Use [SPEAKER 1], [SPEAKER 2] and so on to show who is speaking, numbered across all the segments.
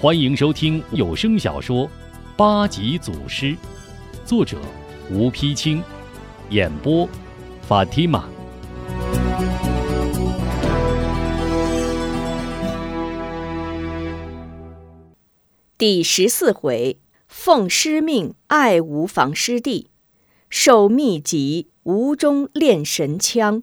[SPEAKER 1] 欢迎收听有声小说《八级祖师》，作者吴丕清，演播法蒂玛。
[SPEAKER 2] 第十四回，奉师命爱吾访师弟，受秘籍无中练神枪。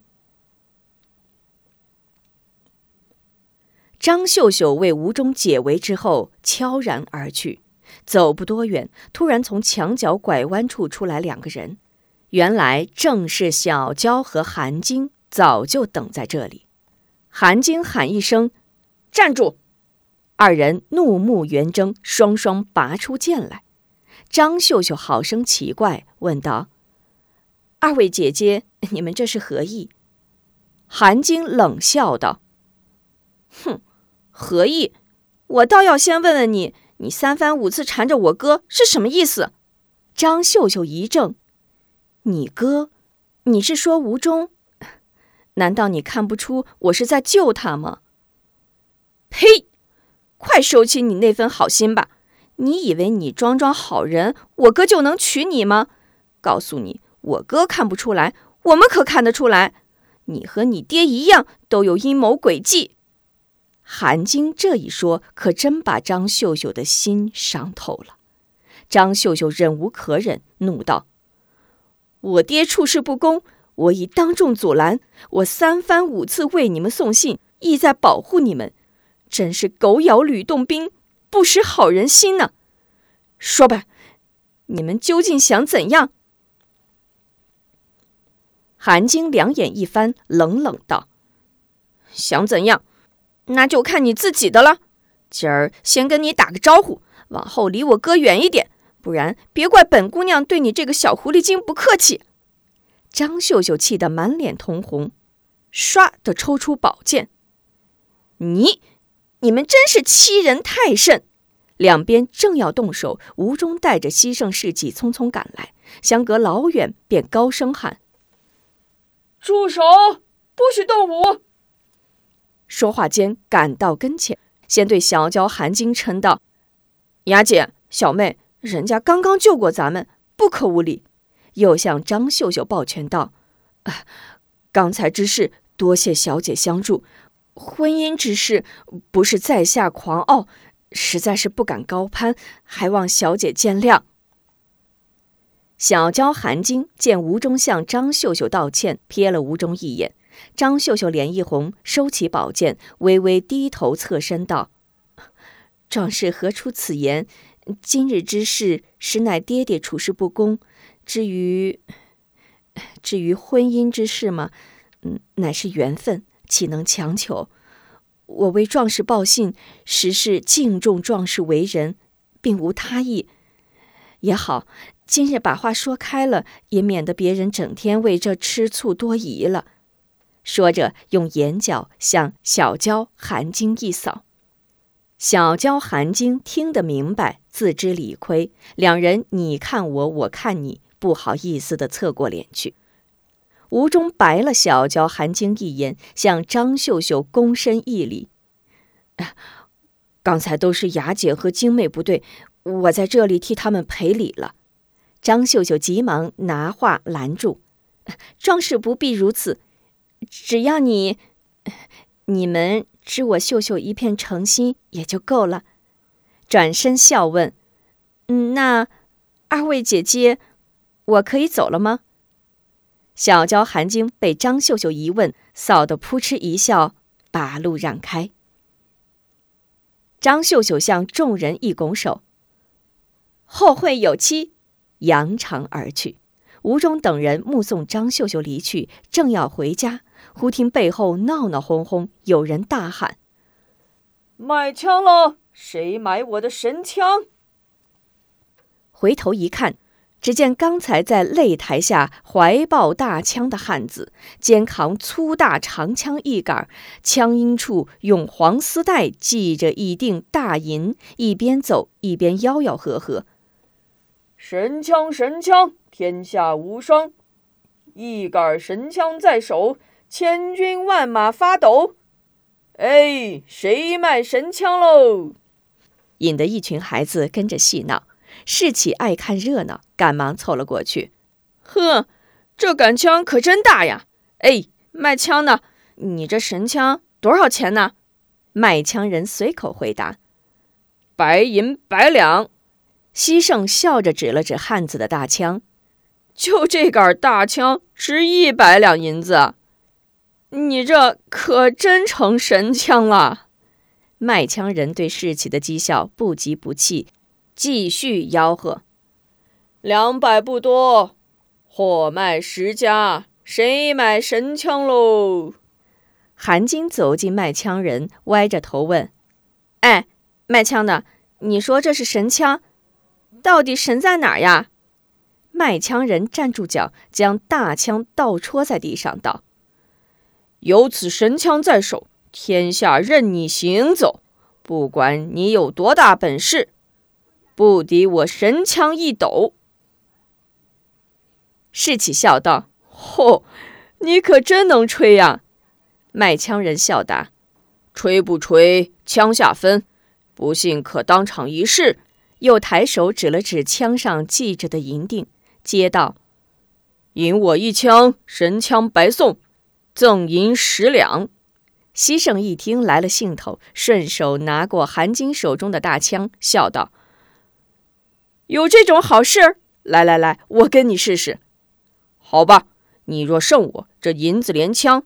[SPEAKER 2] 张秀秀为吴中解围之后，悄然而去。走不多远，突然从墙角拐弯处出来两个人，原来正是小娇和韩晶，早就等在这里。韩晶喊一声：“站住！”二人怒目圆睁，双双拔出剑来。张秀秀好生奇怪，问道：“二位姐姐，你们这是何意？”韩晶冷笑道：“哼。”何意？我倒要先问问你，你三番五次缠着我哥是什么意思？张秀秀一怔：“你哥？你是说吴忠？难道你看不出我是在救他吗？”呸！快收起你那份好心吧！你以为你装装好人，我哥就能娶你吗？告诉你，我哥看不出来，我们可看得出来。你和你爹一样，都有阴谋诡计。韩晶这一说，可真把张秀秀的心伤透了。张秀秀忍无可忍，怒道：“我爹处事不公，我已当众阻拦，我三番五次为你们送信，意在保护你们，真是狗咬吕洞宾，不识好人心呢。说吧，你们究竟想怎样？”韩晶两眼一翻，冷冷道：“想怎样？”那就看你自己的了。今儿先跟你打个招呼，往后离我哥远一点，不然别怪本姑娘对你这个小狐狸精不客气。张秀秀气得满脸通红，唰的抽出宝剑。你，你们真是欺人太甚！两边正要动手，吴中带着西胜世纪匆匆赶来，相隔老远便高声喊：“
[SPEAKER 3] 住手！不许动武！”
[SPEAKER 2] 说话间赶到跟前，先对小娇、韩晶称道：“雅姐、小妹，人家刚刚救过咱们，不可无礼。”又向张秀秀抱拳道：“刚才之事，多谢小姐相助。婚姻之事，不是在下狂傲，实在是不敢高攀，还望小姐见谅。”小娇、韩晶见吴中向张秀秀道歉，瞥了吴中一眼。张秀秀脸一红，收起宝剑，微微低头，侧身道：“壮士何出此言？今日之事，实乃爹爹处事不公。至于至于婚姻之事嘛，嗯，乃是缘分，岂能强求？我为壮士报信，实是敬重壮士为人，并无他意。也好，今日把话说开了，也免得别人整天为这吃醋多疑了。”说着，用眼角向小娇、韩晶一扫。小娇、韩晶听得明白，自知理亏，两人你看我，我看你，不好意思的侧过脸去。吴中白了小娇、韩晶一眼，向张秀秀躬身一礼：“刚才都是雅姐和晶妹不对，我在这里替他们赔礼了。”张秀秀急忙拿话拦住：“壮士不必如此。”只要你，你们知我秀秀一片诚心也就够了。转身笑问：“嗯那二位姐姐，我可以走了吗？”小娇、韩晶被张秀秀一问，臊得扑哧一笑，把路让开。张秀秀向众人一拱手：“后会有期。”扬长而去。吴中等人目送张秀秀离去，正要回家。忽听背后闹闹哄哄，有人大喊：“
[SPEAKER 3] 买枪了！谁买我的神枪？”
[SPEAKER 2] 回头一看，只见刚才在擂台下怀抱大枪的汉子，肩扛粗大长枪一杆，枪缨处用黄丝带系着一锭大银，一边走一边吆吆喝喝：“
[SPEAKER 3] 神枪，神枪，天下无双！一杆神枪在手。”千军万马发抖，哎，谁卖神枪喽？
[SPEAKER 2] 引得一群孩子跟着戏闹。士气爱看热闹，赶忙凑了过去。
[SPEAKER 3] 呵，这杆枪可真大呀！哎，卖枪的，你这神枪多少钱呢？
[SPEAKER 2] 卖枪人随口回答：“
[SPEAKER 3] 白银百两。”
[SPEAKER 2] 西圣笑着指了指汉子的大枪：“
[SPEAKER 3] 就这杆大枪值一百两银子，你这可真成神枪了。”
[SPEAKER 2] 卖枪人对士气的讥笑不急不气。继续吆喝：“
[SPEAKER 3] 两百不多，货卖十家，谁买神枪喽？”
[SPEAKER 2] 韩金走进卖枪人，歪着头问：“哎，卖枪的，你说这是神枪，到底神在哪儿呀？”卖枪人站住脚，将大枪倒戳在地上，道：“
[SPEAKER 3] 有此神枪在手，天下任你行走，不管你有多大本事。”不敌我神枪一抖，
[SPEAKER 2] 士气笑道：“
[SPEAKER 3] 嚯，你可真能吹呀！”
[SPEAKER 2] 卖枪人笑答：“
[SPEAKER 3] 吹不吹，枪下分。不信可当场一试。”
[SPEAKER 2] 又抬手指了指枪上系着的银锭，接道：“
[SPEAKER 3] 赢我一枪，神枪白送，赠银十两。”
[SPEAKER 2] 西圣一听来了兴头，顺手拿过韩金手中的大枪，笑道。
[SPEAKER 3] 有这种好事？来来来，我跟你试试。好吧，你若胜我，这银子连枪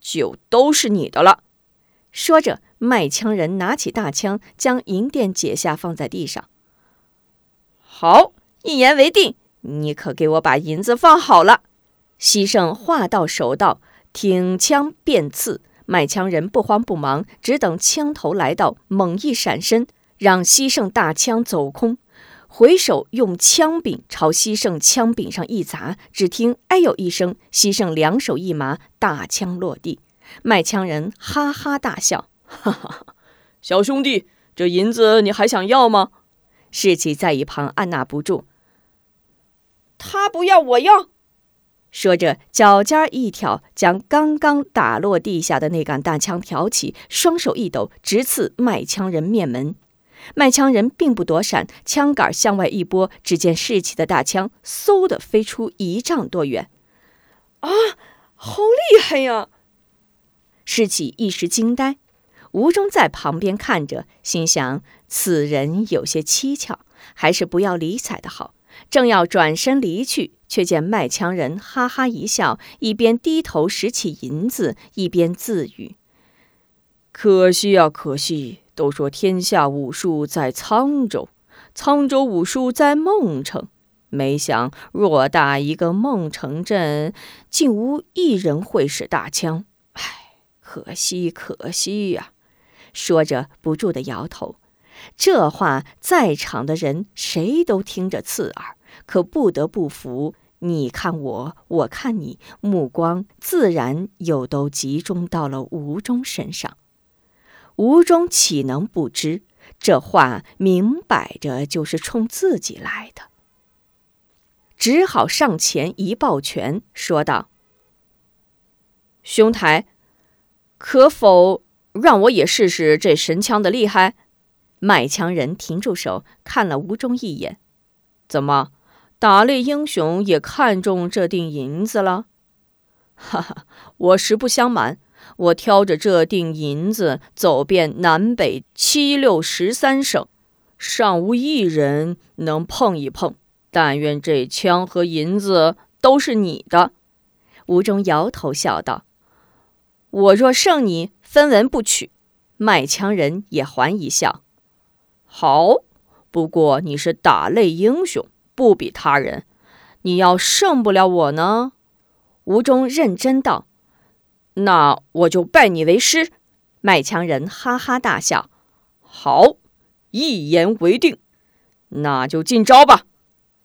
[SPEAKER 3] 就都是你的了。
[SPEAKER 2] 说着，卖枪人拿起大枪，将银锭解下，放在地上。
[SPEAKER 3] 好，一言为定。你可给我把银子放好了。
[SPEAKER 2] 西圣话到手到，挺枪便刺。卖枪人不慌不忙，只等枪头来到，猛一闪身，让西圣大枪走空。回手用枪柄朝西圣枪柄上一砸，只听“哎呦”一声，西圣两手一麻，大枪落地。卖枪人哈哈大笑：“
[SPEAKER 3] 哈哈，小兄弟，这银子你还想要吗？”
[SPEAKER 2] 士气在一旁按捺不住：“
[SPEAKER 3] 他不要，我要！”
[SPEAKER 2] 说着，脚尖一挑，将刚刚打落地下的那杆大枪挑起，双手一抖，直刺卖枪人面门。卖枪人并不躲闪，枪杆向外一拨，只见士气的大枪嗖的飞出一丈多远。
[SPEAKER 3] 啊，好厉害呀！
[SPEAKER 2] 士气一时惊呆。吴中在旁边看着，心想此人有些蹊跷，还是不要理睬的好。正要转身离去，却见卖枪人哈哈一笑，一边低头拾起银子，一边自语：“
[SPEAKER 3] 可惜呀，可惜。”都说天下武术在沧州，沧州武术在孟城。没想偌大一个孟城镇，竟无一人会使大枪。唉，可惜可惜呀！
[SPEAKER 2] 说着不住的摇头。这话在场的人谁都听着刺耳，可不得不服。你看我，我看你，目光自然又都集中到了吴中身上。吴中岂能不知？这话明摆着就是冲自己来的，只好上前一抱拳，说道：“
[SPEAKER 3] 兄台，可否让我也试试这神枪的厉害？”
[SPEAKER 2] 卖枪人停住手，看了吴中一眼：“
[SPEAKER 3] 怎么，打猎英雄也看中这锭银子了？”“哈哈，我实不相瞒。”我挑着这锭银子走遍南北七六十三省，尚无一人能碰一碰。但愿这枪和银子都是你的。
[SPEAKER 2] 吴中摇头笑道：“我若胜你，分文不取。”卖枪人也还一笑：“
[SPEAKER 3] 好，不过你是打擂英雄，不比他人。你要胜不了我呢？”
[SPEAKER 2] 吴中认真道。
[SPEAKER 3] 那我就拜你为师。
[SPEAKER 2] 卖枪人哈哈大笑。
[SPEAKER 3] 好，一言为定。那就进招吧。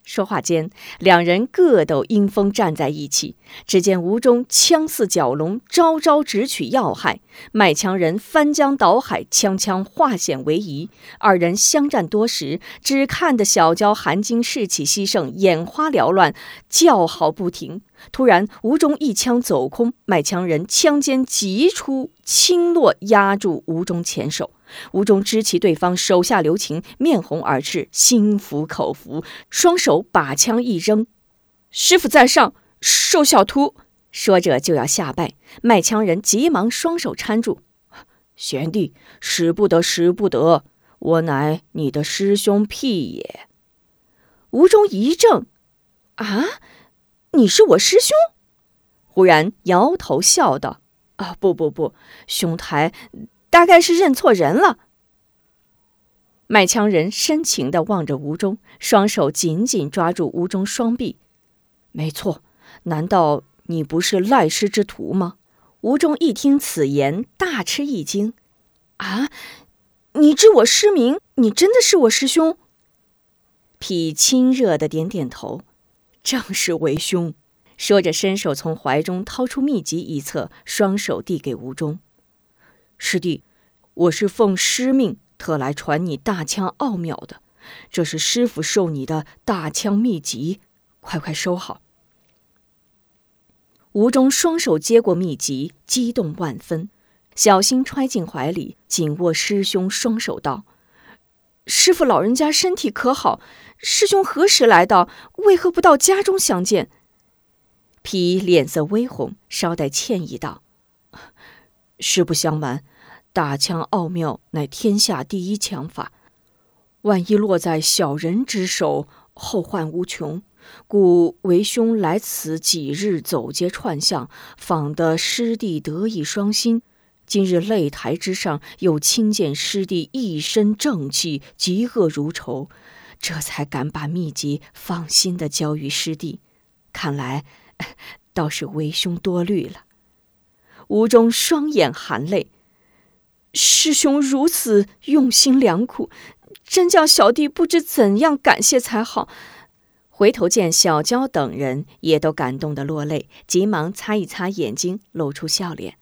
[SPEAKER 2] 说话间，两人各斗阴风，站在一起。只见吴中枪似蛟龙，招招直取要害；卖枪人翻江倒海，枪枪化险为夷。二人相战多时，只看得小娇含惊士气西盛，眼花缭乱，叫好不停。突然，吴中一枪走空，卖枪人枪尖急出，轻落压住吴中前手。吴中知其对方手下留情，面红耳赤，心服口服，双手把枪一扔：“师傅在上，受小徒。”说着就要下拜，卖枪人急忙双手搀住：“贤弟，使不得，使不得，我乃你的师兄屁也。”吴中一怔：“啊，你是我师兄？”忽然摇头笑道：“啊，不不不，兄台大概是认错人了。”卖枪人深情地望着吴中，双手紧紧抓住吴中双臂：“没错，难道？”你不是赖师之徒吗？吴中一听此言，大吃一惊：“啊，你知我师名？你真的是我师兄？”痞亲热的点点头：“正是为兄。”说着，伸手从怀中掏出秘籍一册，双手递给吴中：“师弟，我是奉师命特来传你大枪奥妙的，这是师傅授你的大枪秘籍，快快收好。”吴中双手接过秘籍，激动万分，小心揣进怀里，紧握师兄双手道：“师傅老人家身体可好？师兄何时来到？为何不到家中相见？”皮脸色微红，稍带歉意道：“实不相瞒，大枪奥妙乃天下第一枪法，万一落在小人之手，后患无穷。”故为兄来此几日走街串巷，访得师弟得意双馨。今日擂台之上，又亲见师弟一身正气，嫉恶如仇，这才敢把秘籍放心的交于师弟。看来，倒是为兄多虑了。吴中双眼含泪，师兄如此用心良苦，真叫小弟不知怎样感谢才好。回头见小娇等人也都感动的落泪，急忙擦一擦眼睛，露出笑脸。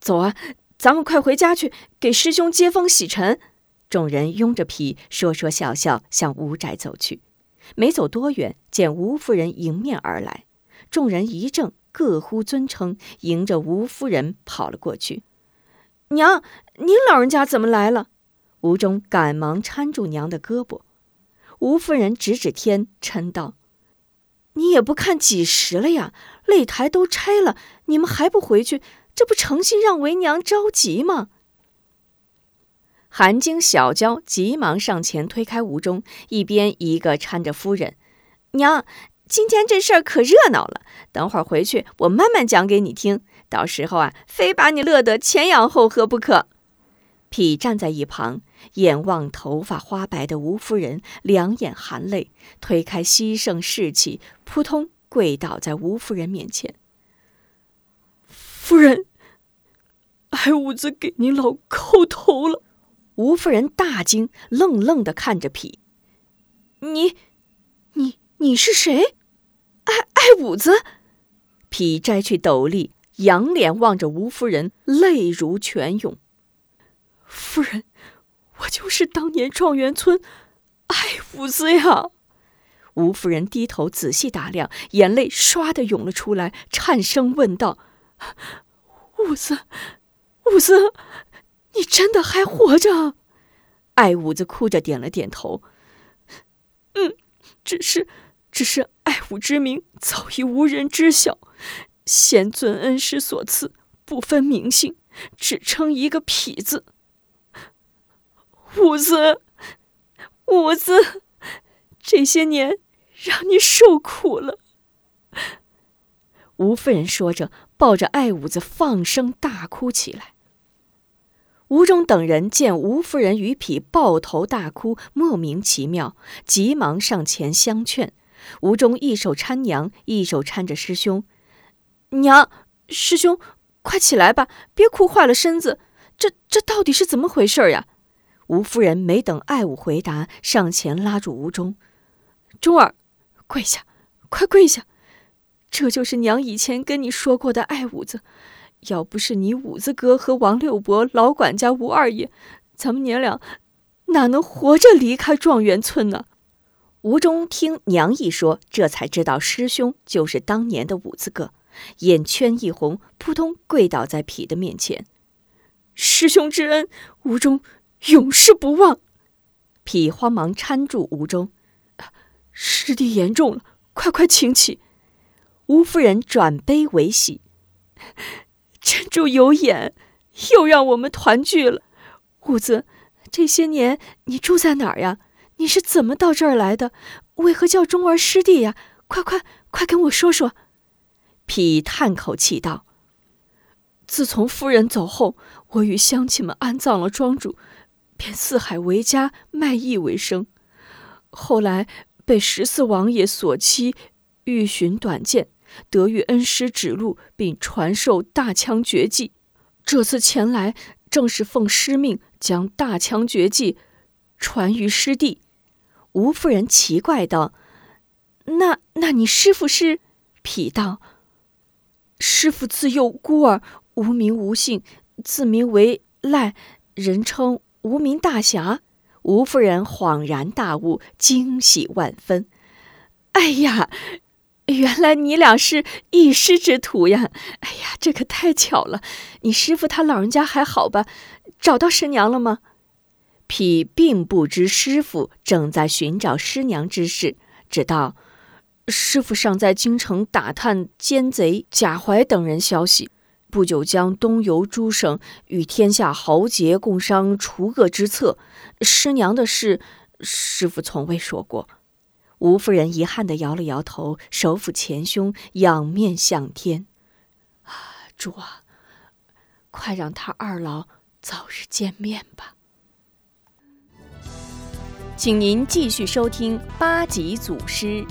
[SPEAKER 2] 走啊，咱们快回家去，给师兄接风洗尘。众人拥着皮，说说笑笑向吴宅走去。没走多远，见吴夫人迎面而来，众人一怔，各呼尊称，迎着吴夫人跑了过去。娘，您老人家怎么来了？吴忠赶忙搀住娘的胳膊。吴夫人指指天，嗔道：“你也不看几时了呀？擂台都拆了，你们还不回去？这不诚心让为娘着急吗？”韩晶、小娇急忙上前推开吴中，一边一个搀着夫人：“娘，今天这事儿可热闹了。等会儿回去，我慢慢讲给你听。到时候啊，非把你乐得前仰后合不可。”痞站在一旁，眼望头发花白的吴夫人，两眼含泪，推开西圣士气，扑通跪倒在吴夫人面前。
[SPEAKER 3] 夫人，爱五子给您老叩头了。
[SPEAKER 2] 吴夫人大惊，愣愣的看着痞：“你，你，你是谁？爱爱五子？”痞摘去斗笠，仰脸望着吴夫人，泪如泉涌。
[SPEAKER 3] 夫人，我就是当年状元村爱五子呀！
[SPEAKER 2] 吴夫人低头仔细打量，眼泪唰的涌了出来，颤声问道：“
[SPEAKER 3] 五子，五子，你真的还活着？”
[SPEAKER 2] 爱五子哭着点了点头：“
[SPEAKER 3] 嗯，只是，只是爱五之名早已无人知晓，贤尊恩师所赐，不分名姓，只称一个痞子。”五子，五子，这些年让你受苦了。
[SPEAKER 2] 吴夫人说着，抱着爱五子放声大哭起来。吴中等人见吴夫人与痞抱头大哭，莫名其妙，急忙上前相劝。吴中一手搀娘，一手搀着师兄：“
[SPEAKER 3] 娘，师兄，快起来吧，别哭坏了身子。这这到底是怎么回事呀？”
[SPEAKER 2] 吴夫人没等爱武回答，上前拉住吴中：“
[SPEAKER 3] 中儿，跪下，快跪下！这就是娘以前跟你说过的爱五子。要不是你五子哥和王六伯、老管家吴二爷，咱们娘俩哪能活着离开状元村呢？”
[SPEAKER 4] 吴中听娘一说，这才知道师兄就是当年的五子哥，眼圈一红，扑通跪倒在痞的面前。
[SPEAKER 2] 师兄之恩，吴中永世不忘。
[SPEAKER 4] 痞慌忙搀住吴中，
[SPEAKER 2] 师弟言重了，快快请起。
[SPEAKER 4] 吴夫人转悲为喜，
[SPEAKER 2] 珍珠有眼，又让我们团聚了。五子，这些年你住在哪儿呀？你是怎么到这儿来的？为何叫钟儿师弟呀？快快快，跟我说说。
[SPEAKER 4] 痞叹口气道：“
[SPEAKER 2] 自从夫人走后，我与乡亲们安葬了庄主，便四海为家，卖艺为生。后来被十四王爷所欺，欲寻短见，得遇恩师指路，并传授大枪绝技。这次前来，正是奉师命将大枪绝技传于师弟。”
[SPEAKER 4] 吴夫人奇怪道：“
[SPEAKER 2] 那那你师傅是？”
[SPEAKER 4] 痞道：“
[SPEAKER 2] 师傅自幼孤儿，无名无姓，自名为赖，人称无名大侠。”
[SPEAKER 4] 吴夫人恍然大悟，惊喜万分。
[SPEAKER 2] “哎呀，原来你俩是一师之徒呀！哎呀，这可太巧了！你师傅他老人家还好吧？找到师娘了吗？”
[SPEAKER 4] 痞并不知师傅正在寻找师娘之事，只道
[SPEAKER 2] 师傅尚在京城打探奸贼贾怀等人消息，不久将东游诸省，与天下豪杰共商除恶之策。师娘的事，师傅从未说过。
[SPEAKER 4] 吴夫人遗憾地摇了摇头，手抚前胸，仰面向天：“
[SPEAKER 2] 啊，主啊，快让他二老早日见面吧。”
[SPEAKER 4] 请您继续收听八级祖师。